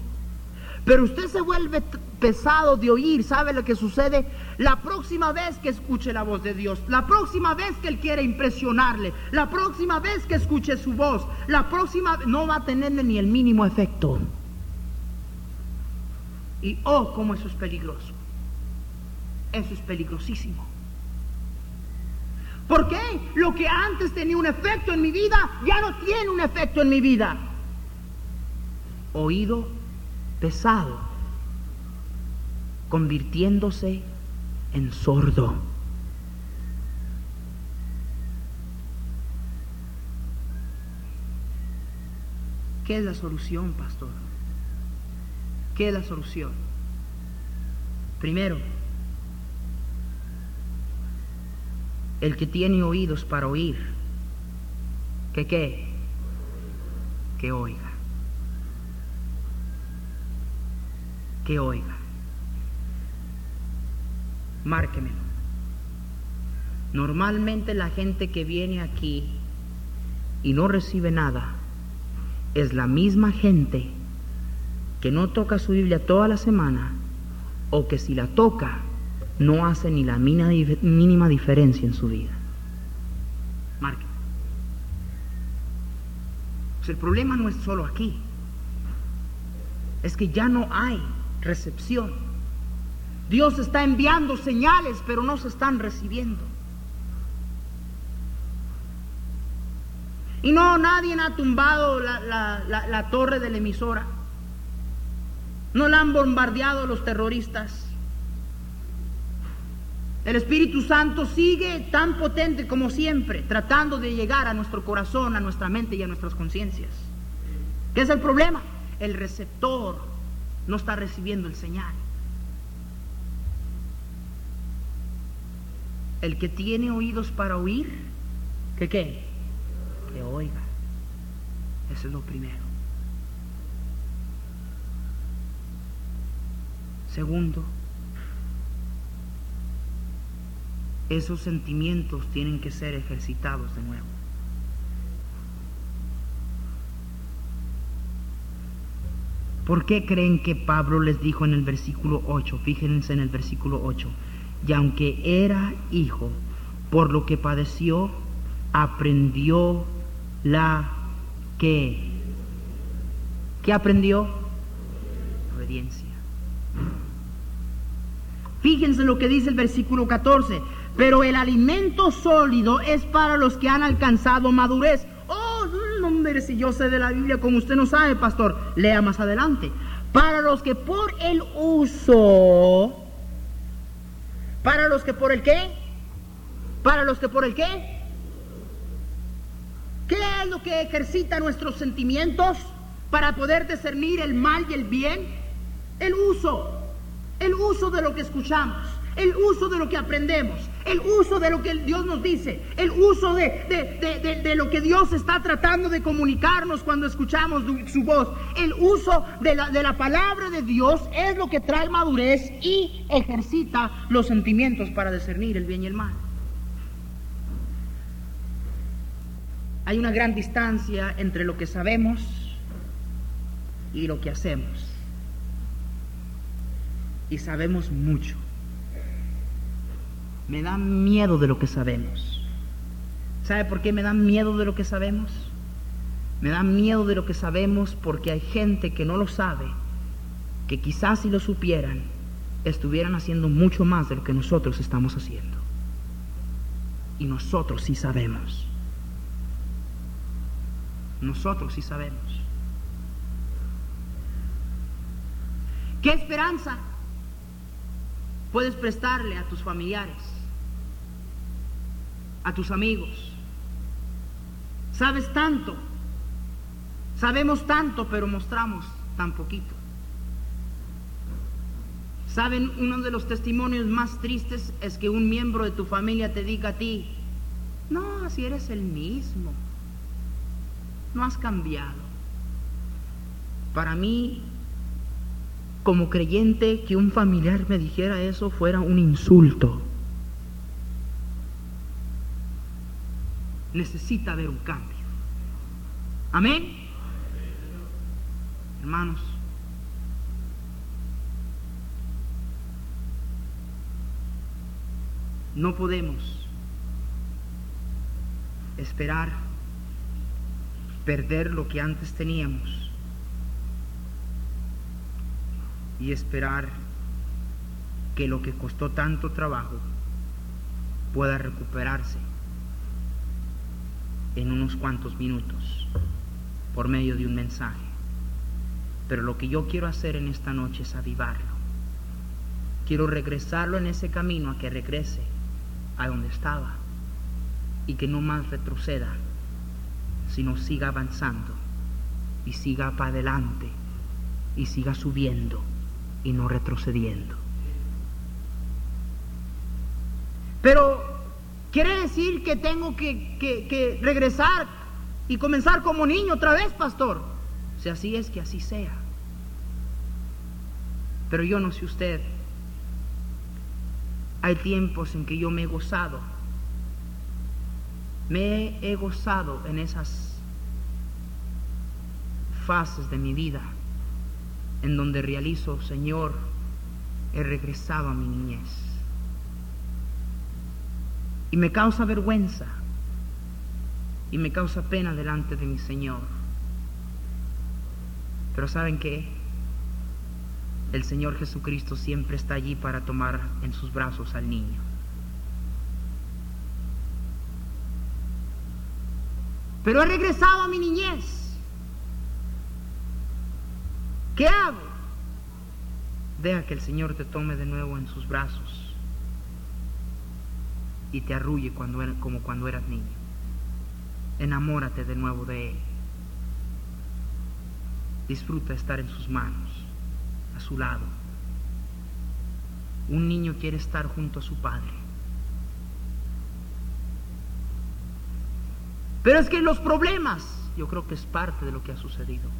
Pero usted se vuelve pesado de oír, ¿sabe lo que sucede? La próxima vez que escuche la voz de Dios, la próxima vez que Él quiere impresionarle, la próxima vez que escuche su voz, la próxima no va a tenerle ni el mínimo efecto. Y oh, cómo eso es peligroso. Eso es peligrosísimo. ¿Por qué? Lo que antes tenía un efecto en mi vida, ya no tiene un efecto en mi vida. Oído pesado, convirtiéndose en sordo. ¿Qué es la solución, pastor? ¿Qué es la solución? Primero, el que tiene oídos para oír, ¿que qué? Que oiga. que oiga. Márquemelo. Normalmente la gente que viene aquí y no recibe nada es la misma gente que no toca su Biblia toda la semana o que si la toca no hace ni la mínima diferencia en su vida. Márqueme. Pues el problema no es solo aquí, es que ya no hay recepción. Dios está enviando señales, pero no se están recibiendo. Y no, nadie ha tumbado la, torre de la emisora. No la han bombardeado los terroristas. El Espíritu Santo sigue tan potente como siempre, tratando de llegar a nuestro corazón, a nuestra mente y a nuestras conciencias. ¿Qué es el problema? El receptor no está recibiendo el señal. El que tiene oídos para oír, ¿que qué? Que oiga. Eso es lo primero. Segundo, esos sentimientos tienen que ser ejercitados de nuevo. ¿Por qué creen que Pablo les dijo en el versículo 8? Fíjense en el versículo 8. Y aunque era hijo, por lo que padeció, aprendió la que. ¿Qué aprendió? Obediencia. Fíjense lo que dice el versículo 14. Pero el alimento sólido es para los que han alcanzado madurez. Oh, hombre, si yo sé de la Biblia como usted no sabe, pastor, lea más adelante. Para los que por el uso, para los que por el qué, para los que por el qué, ¿qué es lo que ejercita nuestros sentimientos para poder discernir el mal y el bien? El uso el uso de lo que escuchamos, el uso de lo que aprendemos, el uso de lo que Dios nos dice, el uso de, lo que Dios está tratando de comunicarnos cuando escuchamos su voz, el uso de la, de la palabra de Dios es lo que trae madurez y ejercita los sentimientos para discernir el bien y el mal. Hay una gran distancia entre lo que sabemos y lo que hacemos y sabemos mucho. Me da miedo de lo que sabemos. ¿Sabe por qué me da miedo de lo que sabemos? Me da miedo de lo que sabemos porque hay gente que no lo sabe, que quizás si lo supieran, estuvieran haciendo mucho más de lo que nosotros estamos haciendo. Y nosotros sí sabemos. Nosotros sí sabemos. ¿Qué esperanza? puedes prestarle a tus familiares, a tus amigos. Sabes tanto, sabemos tanto, pero mostramos tan poquito. Saben, uno de los testimonios más tristes es que un miembro de tu familia te diga a ti, no, si eres el mismo, no has cambiado. Para mí como creyente que un familiar me dijera eso fuera un insulto. Necesita haber un cambio. Amén. Hermanos, no podemos esperar perder lo que antes teníamos y esperar que lo que costó tanto trabajo pueda recuperarse en unos cuantos minutos por medio de un mensaje. Pero lo que yo quiero hacer en esta noche es avivarlo. Quiero regresarlo en ese camino a que regrese a donde estaba y que no más retroceda, sino siga avanzando y siga para adelante y siga subiendo y no retrocediendo. Pero quiere decir que tengo que, regresar y comenzar como niño otra vez, pastor. Si así es, que así sea. Pero yo no sé usted. Hay tiempos en que yo me he gozado. Me he gozado en esas fases de mi vida en donde realizo, Señor, he regresado a mi niñez. Y me causa vergüenza y me causa pena delante de mi Señor. Pero ¿saben qué? El Señor Jesucristo siempre está allí para tomar en sus brazos al niño. Pero he regresado a mi niñez. ¿Qué hago? Deja que el Señor te tome de nuevo en sus brazos y te arrulle cuando como cuando eras niño. Enamórate de nuevo de Él. Disfruta estar en sus manos, a su lado. Un niño quiere estar junto a su padre. Pero es que los problemas, yo creo que es parte de lo que ha sucedido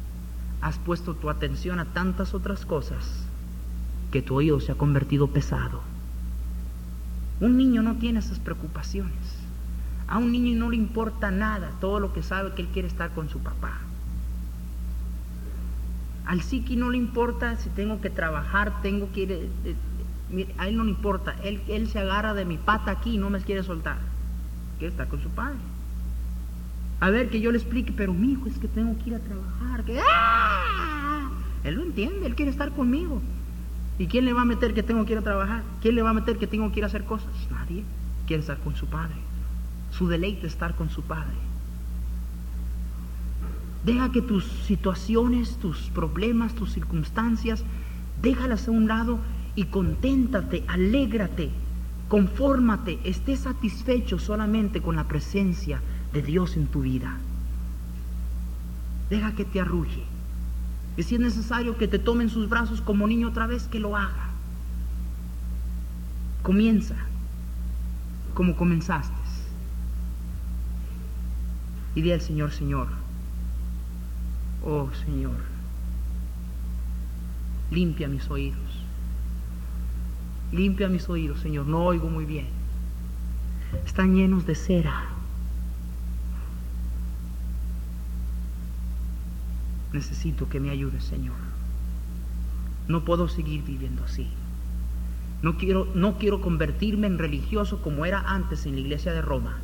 has puesto tu atención a tantas otras cosas que tu oído se ha convertido pesado. Un niño no tiene esas preocupaciones. A un niño no le importa nada, todo lo que sabe que él quiere estar con su papá. Al psiqui no le importa si tengo que trabajar, tengo que ir... eh, eh, a él no le importa. Él, él se agarra de mi pata aquí y no me quiere soltar. Quiere estar con su padre. A ver, que yo le explique, pero mi hijo es que tengo que ir a trabajar. Que, ¡Ah! Él lo entiende, él quiere estar conmigo. ¿Y quién le va a meter que tengo que ir a trabajar? ¿Quién le va a meter que tengo que ir a hacer cosas? Nadie. Quiere estar con su padre. Su deleite es estar con su padre. Deja que tus situaciones, tus problemas, tus circunstancias, déjalas a un lado y conténtate, alégrate, confórmate, esté satisfecho solamente con la presencia de Dios en tu vida. Deja que te arrulle. Y si es necesario que te tome en sus brazos como niño otra vez, que lo haga. Comienza como comenzaste. Y di al Señor, Señor, oh Señor, limpia mis oídos. Limpia mis oídos, Señor, no oigo muy bien. Están llenos de cera. Necesito que me ayudes, Señor. No puedo seguir viviendo así. No quiero, no quiero convertirme en religioso como era antes en la iglesia de Roma.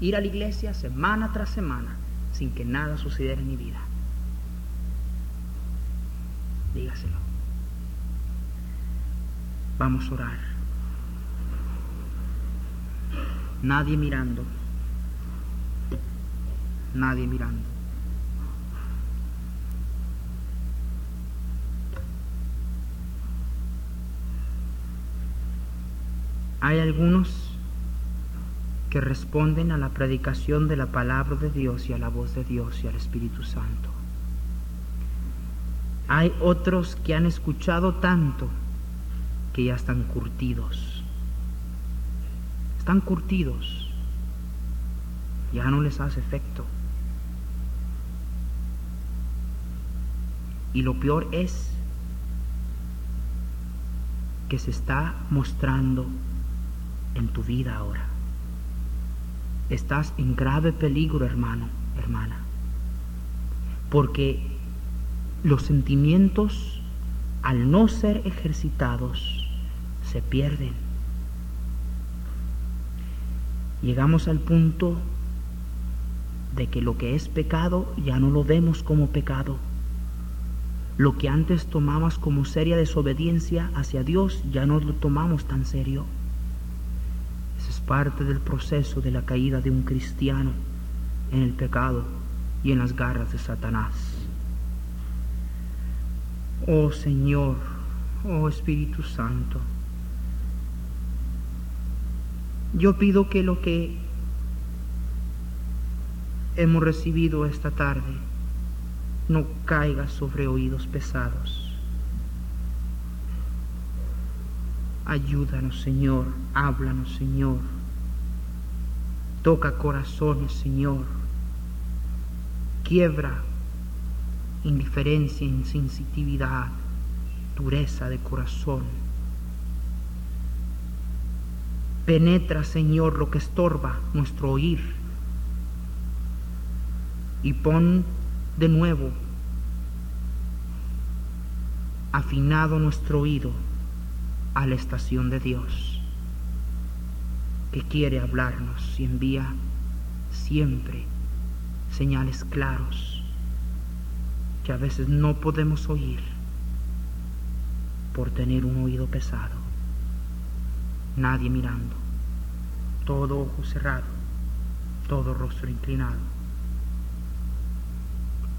Ir a la iglesia semana tras semana sin que nada sucediera en mi vida. Dígaselo. Vamos a orar. Nadie mirando. Nadie mirando. Hay algunos que responden a la predicación de la palabra de Dios y a la voz de Dios y al Espíritu Santo. Hay otros que han escuchado tanto que ya están curtidos. Están curtidos. Ya no les hace efecto. Y lo peor es que se está mostrando en tu vida ahora. Estás en grave peligro, hermano, hermana. Porque los sentimientos, al no ser ejercitados, se pierden. Llegamos al punto de que lo que es pecado ya no lo vemos como pecado. Lo que antes tomabas como seria desobediencia hacia Dios ya no lo tomamos tan serio. Parte del proceso de la caída de un cristiano en el pecado y en las garras de Satanás. Oh Señor, oh Espíritu Santo, yo pido que lo que hemos recibido esta tarde no caiga sobre oídos pesados. Ayúdanos, Señor, háblanos, Señor. Toca corazones, Señor. Quiebra indiferencia, insensitividad, dureza de corazón. Penetra, Señor, lo que estorba nuestro oír y pon de nuevo afinado nuestro oído a la estación de Dios que quiere hablarnos y envía siempre señales claros que a veces no podemos oír por tener un oído pesado, nadie mirando, todo ojo cerrado, todo rostro inclinado.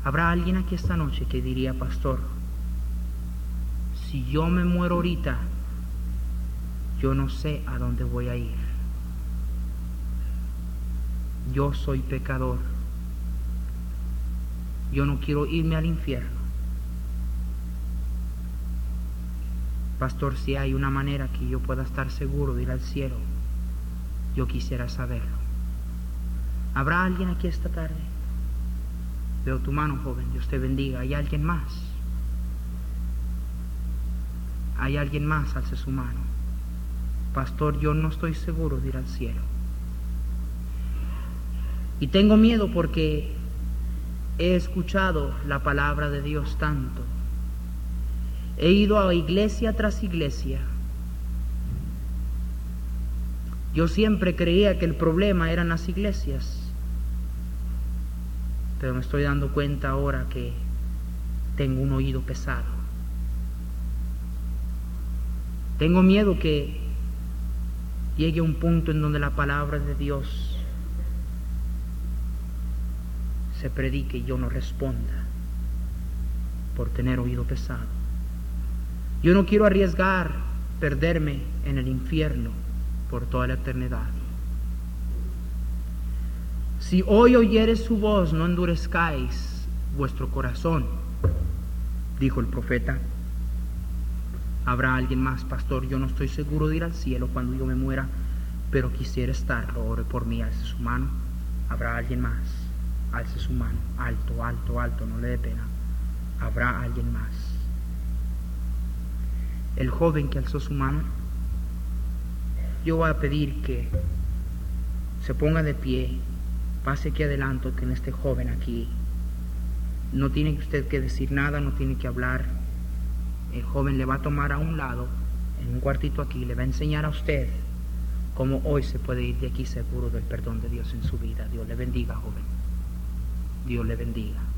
Habrá alguien aquí esta noche que diría, pastor, si yo me muero ahorita, yo no sé a dónde voy a ir. Yo soy pecador. Yo no quiero irme al infierno. Pastor, si hay una manera que yo pueda estar seguro de ir al cielo, yo quisiera saberlo. ¿Habrá alguien aquí esta tarde? Veo tu mano, joven. Dios te bendiga. ¿Hay alguien más? ¿Hay alguien más? Alce su mano. Pastor, yo no estoy seguro de ir al cielo. Y tengo miedo porque he escuchado la palabra de Dios tanto He ido a iglesia tras iglesia. Yo siempre creía que el problema eran las iglesias, pero me estoy dando cuenta ahora que tengo un oído pesado. Tengo miedo que llegue a un punto en donde la palabra de Dios se predique y yo no responda por tener oído pesado. Yo no quiero arriesgar perderme en el infierno por toda la eternidad. Si hoy oyeres su voz, no endurezcáis vuestro corazón, dijo el profeta. Habrá alguien más, pastor. Yo no estoy seguro de ir al cielo cuando yo me muera, pero quisiera estarlo. Ore por mí, alce su mano. Habrá alguien más. Alce su mano. Alto, alto, alto, no le dé pena. Habrá alguien más. El joven que alzó su mano, yo voy a pedir que se ponga de pie, pase aquí adelante, en este joven aquí no tiene usted que decir nada, no tiene que hablar el joven le va a tomar a un lado, en un cuartito aquí, le va a enseñar a usted cómo hoy se puede ir de aquí seguro del perdón de Dios en su vida. Dios le bendiga, joven. Dios le bendiga.